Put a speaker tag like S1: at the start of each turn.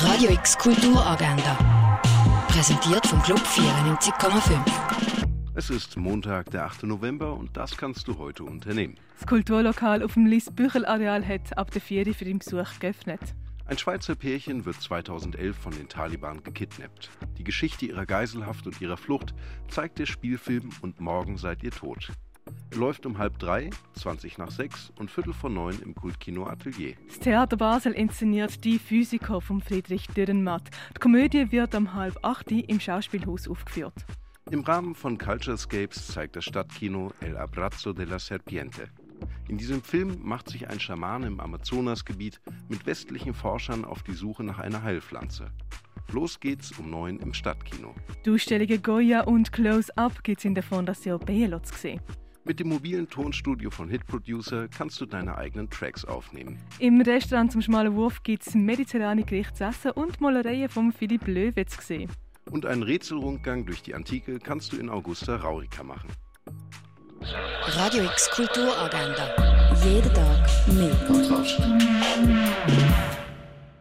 S1: Radio X Kulturagenda. Präsentiert vom Club 94,5.
S2: Es ist Montag, der 8. November und das kannst du heute unternehmen.
S3: Das Kulturlokal auf dem Lies-Büchel-Areal hat ab der 4. für den Besuch geöffnet.
S2: Ein Schweizer Pärchen wird 2011 von den Taliban gekidnappt. Die Geschichte ihrer Geiselhaft und ihrer Flucht zeigt der Spielfilm und morgen seid ihr tot. Läuft um halb drei, 20 nach sechs und viertel vor neun im Kultkino Atelier.
S3: Das Theater Basel inszeniert Die Physiker von Friedrich Dürrenmatt. Die Komödie wird um halb acht im Schauspielhaus aufgeführt.
S2: Im Rahmen von Culturescapes zeigt das Stadtkino El Abrazo de la Serpiente. In diesem Film macht sich ein Schamane im Amazonasgebiet mit westlichen Forschern auf die Suche nach einer Heilpflanze. Los geht's um neun im Stadtkino.
S3: Die Ausstellungen Goya und Close Up gibt's in der Fondation Bielo zu sehen.
S2: Mit dem mobilen Tonstudio von Hit Producer kannst du deine eigenen Tracks aufnehmen.
S3: Im Restaurant zum Schmalen Wurf gibt's mediterrane Gerichtsessen und Malereien von Philipp Löwe zu sehen.
S2: Und einen Rätselrundgang durch die Antike kannst du in Augusta Raurica machen.
S1: Radio X Kulturagenda. Jeden Tag mehr.